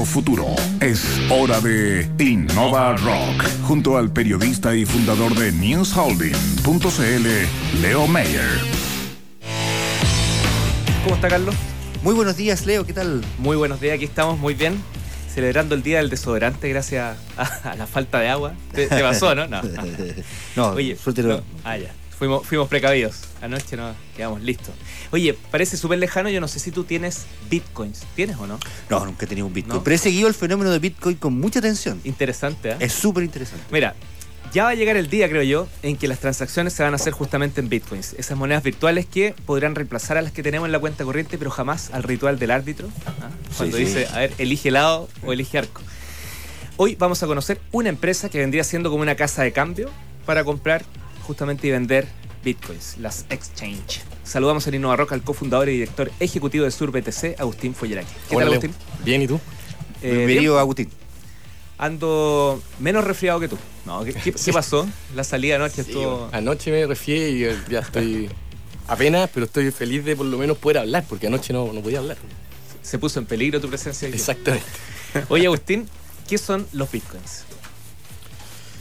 nuestro futuro. Es hora de Innova Rock, junto al periodista y fundador de NewsHolding.cl, Leo Mayer. ¿Cómo está Carlos? Muy buenos días, Leo, ¿qué tal? Muy buenos días, aquí estamos muy bien. Celebrando el día del desodorante gracias a, la falta de agua. ¿Te, pasó, no? No. no, Oye, no. Ah, ya. Fuimos, fuimos precavidos. Anoche nos quedamos listos. Oye, parece súper lejano. Yo no sé si tú tienes bitcoins. ¿Tienes o no? No, nunca he tenido un bitcoin. Pero he seguido el fenómeno de bitcoin con mucha atención. Interesante, ¿eh? Es súper interesante. Mira, ya va a llegar el día, creo yo, en que las transacciones se van a hacer justamente en bitcoins. Esas monedas virtuales que podrán reemplazar a las que tenemos en la cuenta corriente, pero jamás al ritual del árbitro. ¿ah? Cuando dice, a ver, elige lado o elige arco. Hoy vamos a conocer una empresa que vendría siendo como una casa de cambio para comprar justamente y vender bitcoins, las exchange. Saludamos en Innova Rock al cofundador y director ejecutivo de Sur BTC, Agustín Folleraki. ¿Qué tal, Agustín? Bien, ¿y tú? Eh, Bienvenido, Agustín ando menos resfriado que tú. No, ¿qué, pasó? La salida anoche estuvo. Anoche me resfrié y ya estoy apenas, pero estoy feliz de por lo menos poder hablar, porque anoche no, no podía hablar. Se puso en peligro tu presencia aquí. Exactamente. Oye, Agustín, ¿qué son los bitcoins?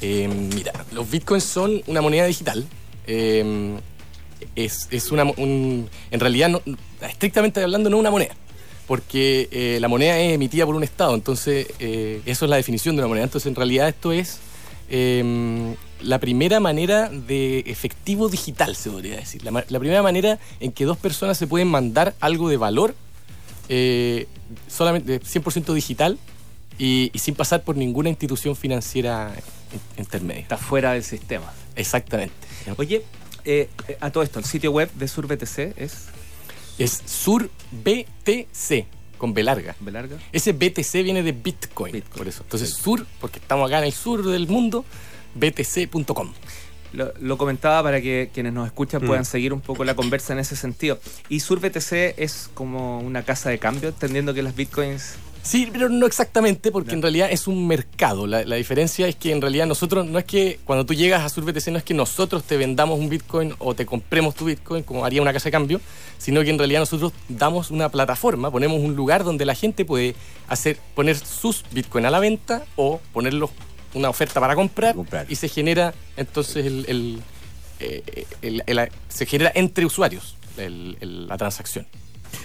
Em, mira, los bitcoins son una moneda digital. Em, es, es, una. en realidad, no, estrictamente hablando, no una moneda porque eh, la moneda es emitida por un Estado, entonces eh, eso es la definición de una moneda. Entonces en realidad esto es em, la primera manera de efectivo digital, se podría decir. La, primera manera en que dos personas se pueden mandar algo de valor eh, solamente 100% digital y, sin pasar por ninguna institución financiera intermedia. Está fuera del sistema. Exactamente. Oye, a todo esto, el sitio web de SurBTC es es Sur BTC con B larga. B larga. Ese BTC viene de Bitcoin, por eso. Entonces, Sur, porque estamos acá en el sur del mundo, btc.com. Lo, comentaba para que quienes nos escuchan puedan mm. seguir un poco la conversa en ese sentido. Y Sur BTC es como una casa de cambio, entendiendo que las bitcoins Sí, pero no exactamente, porque en realidad es un mercado. La, diferencia es que en realidad nosotros, no es que cuando tú llegas a SurBTC, no es que nosotros te vendamos un Bitcoin o te compremos tu Bitcoin, como haría una casa de cambio, sino que en realidad nosotros damos una plataforma, ponemos un lugar donde la gente puede hacer, poner sus Bitcoin a la venta o ponerlos una oferta para comprar, y se genera entonces el, eh, se genera entre usuarios la transacción.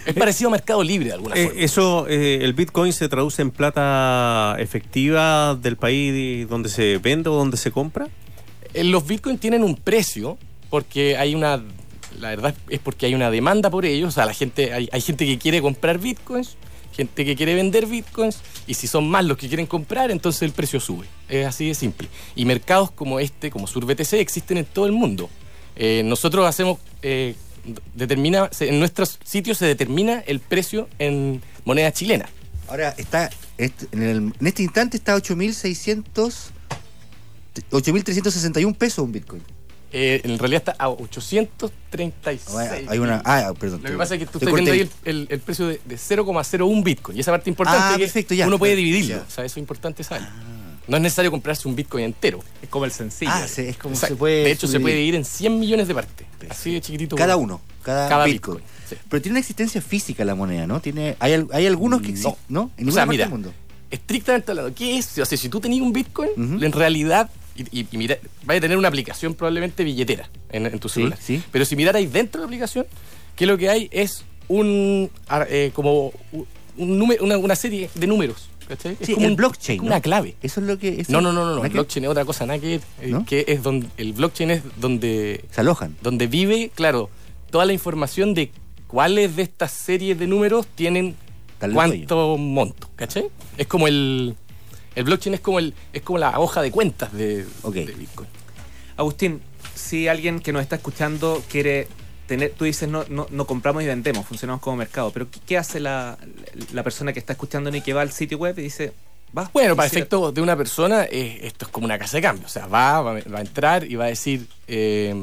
Es parecido a Mercado Libre de alguna eh, forma. Eso, eh, el Bitcoin se traduce en plata efectiva del país donde se vende o donde se compra. Eh, los Bitcoins tienen un precio porque hay una, la verdad es porque hay una demanda por ellos. O sea, la gente, hay, hay gente que quiere comprar Bitcoins, gente que quiere vender Bitcoins y si son más los que quieren comprar, entonces el precio sube. Es así de simple. Y mercados como este, como SurBTC, existen en todo el mundo. nosotros hacemos determina, en nuestros sitios se determina el precio en moneda chilena. Ahora está, en, este instante está 8.600, 8.361 pesos un Bitcoin. Eh, en realidad está a 836. Hay una, ah, perdón. Lo que pasa es que tú estás viendo ahí el, precio de, 0,01 Bitcoin. Y esa parte importante ah, es que uno puede dividirlo. O sea, eso es importante saber. Ah. No es necesario comprarse un Bitcoin entero. Es como el sencillo. Ah, sí, es como se puede. De hecho, se puede dividir en 100 millones de partes. Así de chiquitito. Cada uno. Cada, Bitcoin. Pero tiene una existencia física la moneda, ¿no? Tiene, hay, hay algunos que existen, ¿no? En o sea, mira, mundo. Estrictamente hablando, ¿qué es? O sea, si tú tenías un Bitcoin, en realidad y, mira, vaya a tener una aplicación probablemente billetera en, tu celular. Sí, Pero si mirarais dentro de la aplicación, ¿qué lo que hay es un eh, como un número, una, serie de números. ¿cachai? Es como un blockchain. Una clave. Eso es lo que. no, no, no, no. El blockchain es otra cosa, nada que, eh, que es donde. El blockchain es donde. Se alojan. Donde vive, claro, toda la información de cuáles de estas series de números tienen cuánto monto, ¿cachai? Es como el. El blockchain es como el es como la hoja de cuentas de, de Bitcoin. Agustín, si alguien que nos está escuchando quiere tener, tú dices no, no, no compramos y vendemos, funcionamos como mercado, pero ¿qué, hace la, la, persona que está escuchando y que va al sitio web y dice, va? Bueno, para efecto de una persona, eh, esto es como una casa de cambio, o sea, va, va, a entrar y va a decir, eh,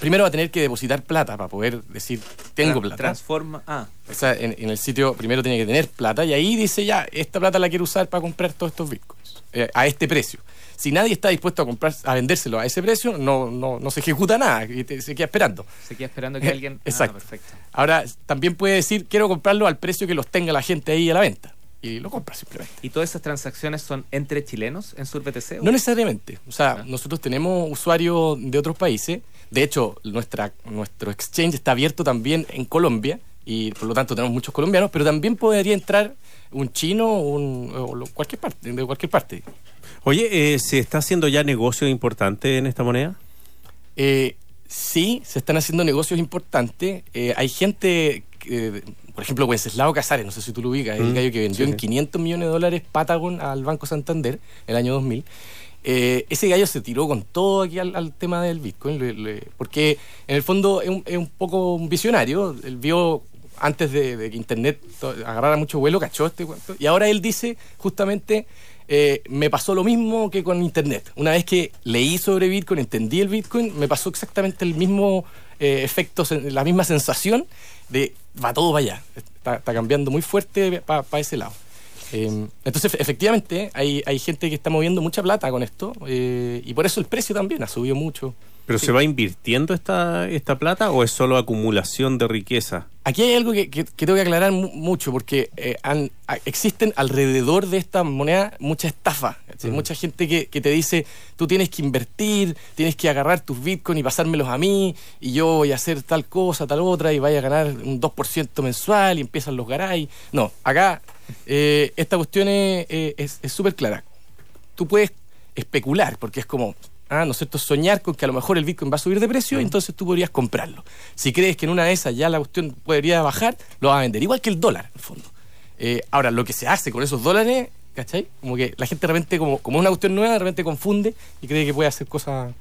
primero va a tener que depositar plata para poder decir, tengo plata. Transforma, ah. O sea, en, el sitio primero tiene que tener plata y ahí dice ya, esta plata la quiero usar para comprar todos estos bitcoins, eh, a este precio si nadie está dispuesto a comprar, a vendérselo a ese precio, no, no, no se ejecuta nada, se queda esperando. Se queda esperando que alguien. Ah, Exacto. perfecto. Ahora, también puede decir, quiero comprarlo al precio que los tenga la gente ahí a la venta. Y lo compra simplemente. ¿Y todas esas transacciones son entre chilenos en SurBTC? o- No necesariamente. O sea, Ah. nosotros tenemos usuarios de otros países. De hecho, nuestra, nuestro exchange está abierto también en Colombia y por lo tanto tenemos muchos colombianos, pero también podría entrar un chino un, o cualquier parte, de cualquier parte. Oye, eh, ¿se está haciendo ya negocio importante en esta moneda? Eh, sí, se están haciendo negocios importantes. Eh, hay gente, por ejemplo, Wenceslao Casares, no sé si tú lo ubicas, el Mm, gallo que vendió sí, en sí. 500 millones de dólares Patagon al Banco Santander el año 2000. Eh, ese gallo se tiró con todo aquí al, al tema del Bitcoin, le- le- porque en el fondo es un, es un poco un visionario. Él vio antes de, de que Internet agarrara mucho vuelo, cachó este cuento. Y ahora él dice justamente, eh, me pasó lo mismo que con Internet. Una vez que leí sobre Bitcoin, entendí el Bitcoin, me pasó exactamente el mismo eh, efecto, sen- la misma sensación de va todo para allá. Está, está cambiando muy fuerte para ese lado. Eh, entonces, efectivamente, hay, hay gente que está moviendo mucha plata con esto eh, y por eso el precio también ha subido mucho. ¿Pero se va invirtiendo esta, esta plata o es solo acumulación de riqueza? Aquí hay algo que, que- que tengo que aclarar mu- mucho porque eh, han- a- existen alrededor de esta moneda mucha estafa. Mm. Mucha gente que, que te dice, tú tienes que invertir, tienes que agarrar tus bitcoins y pasármelos a mí y yo voy a hacer tal cosa, tal otra y vaya a ganar un 2% mensual y empiezan los garay. No, acá eh, esta cuestión es eh, es- súper clara. Tú puedes especular porque es como... Ah, ¿no es cierto? Soñar con que a lo mejor el Bitcoin va a subir de precio y entonces tú podrías comprarlo. Si crees que en una de esas ya la cuestión podría bajar, lo vas a vender. Igual que el dólar, en el fondo. Eh, ahora, lo que se hace con esos dólares, ¿cachai? Como que la gente de repente, como, como es una cuestión nueva, de repente confunde y cree que puede hacer cosas...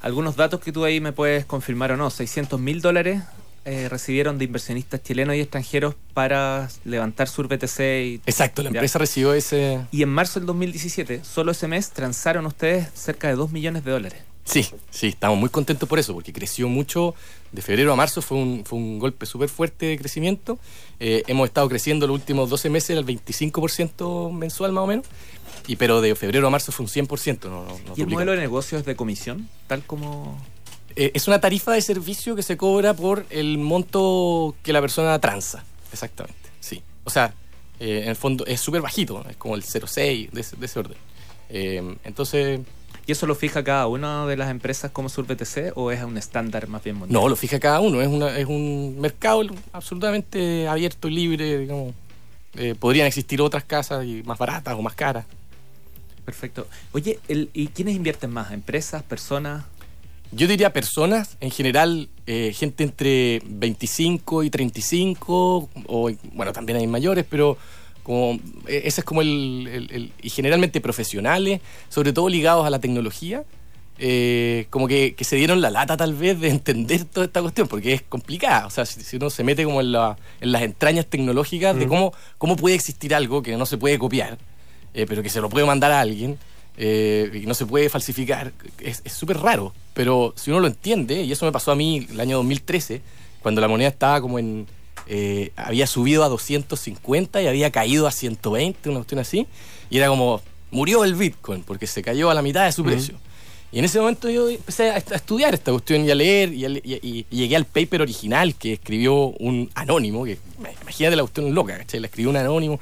Algunos datos que tú ahí me puedes confirmar o no. 600 mil dólares eh, recibieron de inversionistas chilenos y extranjeros para levantar SurBTC y Exacto, la Ya. empresa recibió ese... Y en marzo del 2017, solo ese mes, transaron ustedes cerca de 2 millones de dólares. Sí, sí, estamos muy contentos por eso, porque creció mucho. De febrero a marzo fue un, fue un golpe súper fuerte de crecimiento. Eh, hemos estado creciendo los últimos 12 meses al 25% mensual más o menos. Y, pero de febrero a marzo fue un 100%. No, no, no ¿Y el modelo de negocio es de comisión? Tal como... Eh, es una tarifa de servicio que se cobra por el monto que la persona transa. Exactamente, sí. O sea, eh, en el fondo es súper bajito, es como el 0,6 de, ese- de ese orden. Eh, entonces, ¿Y eso lo fija cada una de las empresas como SurBTC o es un estándar más bien mundial? no, lo fija cada uno, es, una, es un mercado absolutamente abierto y libre, digamos. Eh, podrían existir otras casas y más baratas o más caras. Perfecto. Oye, el, ¿y quiénes invierten más? ¿Empresas? ¿Personas? Yo diría personas, en general, eh, gente entre 25 y 35, o bueno, también hay mayores, pero como eh, ese es como el, el- el- y generalmente profesionales, sobre todo ligados a la tecnología, eh, como que, que se dieron la lata tal vez de entender toda esta cuestión, porque es complicada, o sea, si, si uno se mete como en, la- en las entrañas tecnológicas de cómo, cómo puede existir algo que no se puede copiar, eh, pero que se lo puede mandar a alguien, eh, y no se puede falsificar, es súper raro, pero si uno lo entiende, y eso me pasó a mí el año 2013, cuando la moneda estaba como en... eh, había subido a 250 y había caído a 120, una cuestión así, y era como, murió el Bitcoin, porque se cayó a la mitad de su precio. Y en ese momento yo empecé a, est- a estudiar esta cuestión y a leer, y, a le- y- y- y llegué al paper original que escribió un anónimo, que imagínate la cuestión loca, ¿cachai? La escribió un anónimo,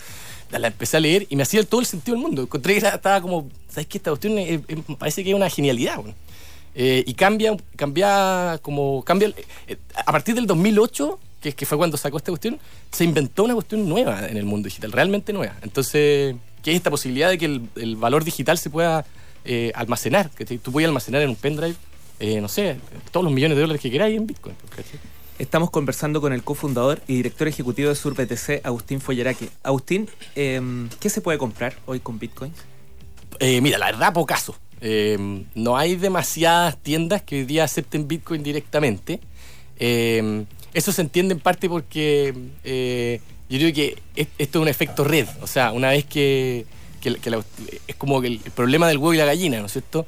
la empecé a leer y me hacía todo el sentido del mundo. Encontré que estaba como, ¿sabes qué? Esta cuestión es- parece que es una genialidad, weón. Eh, y cambia, cambia como, cambia, eh, a partir del 2008, que, que fue cuando sacó esta cuestión, se inventó una cuestión nueva en el mundo digital, realmente nueva. Entonces, que es esta posibilidad de que el, valor digital se pueda eh, almacenar, que tú puedes almacenar en un pendrive, no sé, todos los millones de dólares que queráis en Bitcoin. ¿cachai? Estamos conversando con el cofundador y director ejecutivo de SurBTC, Agustín Folleraque. Agustín, em, ¿qué se puede comprar hoy con Bitcoin? Eh, mira, la verdad, pocaso. Eh, no hay demasiadas tiendas que hoy día acepten Bitcoin directamente. Eh, eso se entiende en parte porque eh, yo creo que es- esto es un efecto red. O sea, una vez que, la- es como el problema del huevo y la gallina, ¿no es cierto?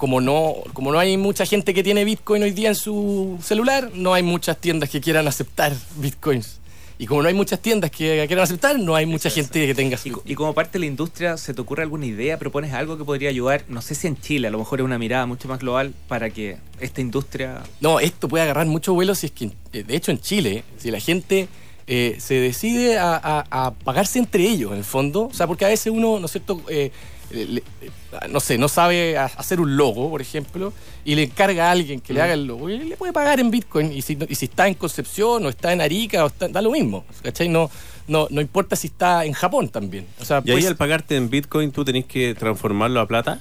Como no, como no hay mucha gente que tiene Bitcoin hoy día en su celular, no hay muchas tiendas que quieran aceptar Bitcoins. Y como no hay muchas tiendas que quieran aceptar, no hay mucha gente que tenga su Y, y como parte de la industria, ¿se te ocurre alguna idea? ¿Propones algo que podría ayudar? No sé si en Chile, a lo mejor es una mirada mucho más global para que esta industria... No, esto puede agarrar mucho vuelo si es que, de hecho, en Chile, si la gente eh, se decide a, a- a pagarse entre ellos, en el fondo. O sea, porque a veces uno, ¿no es cierto? Eh, le- no sé, no sabe hacer un logo, por ejemplo, y le encarga a alguien que le haga el logo y le puede pagar en Bitcoin. Y si, y si está en Concepción o está en Arica, o está, da lo mismo. ¿Cachai? No, no, no importa si está en Japón también. O sea, Y ahí pues, al pagarte en Bitcoin tú tenés que transformarlo a plata.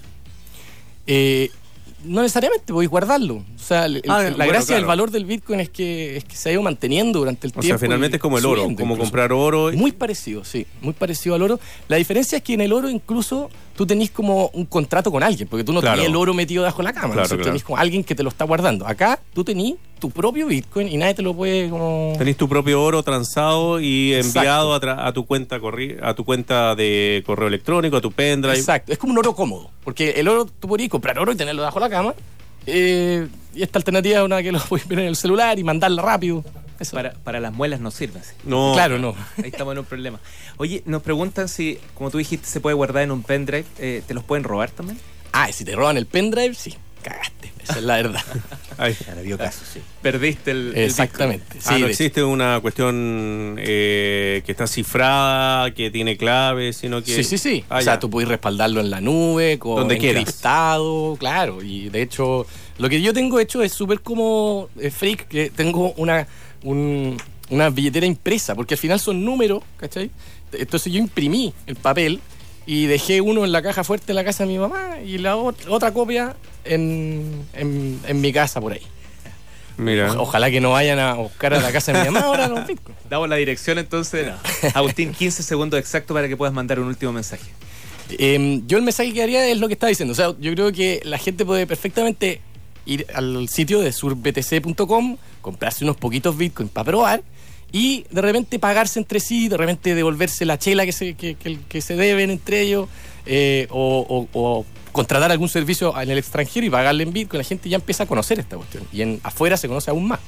Eh, no necesariamente, podéis guardarlo. O sea, el- Ah, la bueno, gracia claro. del valor del Bitcoin es que, es que se ha ido manteniendo durante el O tiempo. sea, finalmente es como el oro, como incluso. comprar oro. Muy parecido, sí, muy parecido al oro. La diferencia es que en el oro incluso tú tenés como un contrato con alguien, porque tú no Claro. tenés el oro metido debajo de la cama, ¿no? Claro, O claro. tenés como alguien que te lo está guardando. Acá tú tenés tu propio Bitcoin y nadie te lo puede como... Tenés tu propio oro transado y Exacto. enviado a, tra- a tu cuenta a tu cuenta de correo electrónico, a tu pendrive. Exacto, es como un oro cómodo, porque el oro tú podrías comprar oro y tenerlo debajo de la cama. Eh, y esta alternativa es una que lo puedes ver en el celular y mandarla rápido. Eso. Para, para las muelas no sirve. sí. No, Claro, no. Ahí estamos en un problema. Oye, nos preguntan si, como tú dijiste, se puede guardar en un pendrive. eh, ¿Te los pueden robar también? Ah, y si te roban el pendrive, sí, cagaste. Esa es la verdad. Ay. Vio caso, sí. Perdiste el. el Exactamente. Ah, Sí, no existe una cuestión eh, que está cifrada, que tiene claves, sino que... Sí, sí, sí. Ah, o sea, ya. tú puedes respaldarlo en la nube, con Donde quieras. encriptado, claro. Y de hecho, lo que yo tengo hecho es súper como eh, freak, que tengo una, un- una billetera impresa, porque al final son números, ¿cachai? Entonces yo imprimí el papel y dejé uno en la caja fuerte en la casa de mi mamá y la ot- otra copia en, en- en mi casa por ahí. Mira. O- ojalá que no vayan a buscar a la casa de mi mamá ahora los bitcoins. Damos la dirección entonces. Agustín, 15 segundos exactos para que puedas mandar un último mensaje. Eh, yo el mensaje que haría es lo que estaba diciendo. O sea, yo creo que la gente puede perfectamente ir al sitio de surbtc.com, comprarse unos poquitos bitcoins para probar y de repente pagarse entre sí, de repente devolverse la chela que se, que, que- que se deben entre ellos eh, o, contratar algún servicio en el extranjero y pagarle en bitcoin. La gente ya empieza a conocer esta cuestión y en afuera se conoce aún más.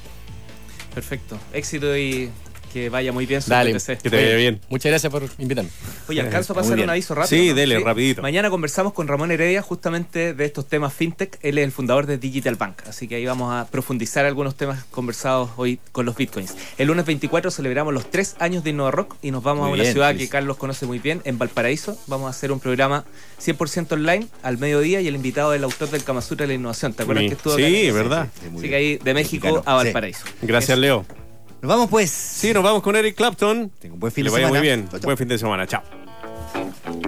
Perfecto. Éxito y que vaya muy bien su Dale, PTC. Que te vaya bien. Muchas gracias por invitarme. Oye, alcanzo a pasar un aviso rápido. Sí, ¿no? dele, rapidito. Mañana conversamos con Ramón Heredia justamente de estos temas fintech. Él es el fundador de Digital Bank, así que ahí vamos a profundizar algunos temas conversados hoy con los bitcoins. El lunes 24 celebramos los tres años de Innova Rock y nos vamos Muy a una bien, ciudad sí, que. Carlos conoce muy bien, en Valparaíso. Vamos a hacer un programa 100% online al mediodía y el invitado es el autor del Kama Sutra de la Innovación. ¿Te acuerdas Sí, que estuvo sí, acá? Sí, verdad. Sí, Así que ahí de México Mexicano, a sí. Valparaíso. Gracias, Leo. Nos vamos pues. Sí, nos vamos con Eric Clapton. Buen fin de semana. Le vaya muy bien. Buen fin de semana. Chao.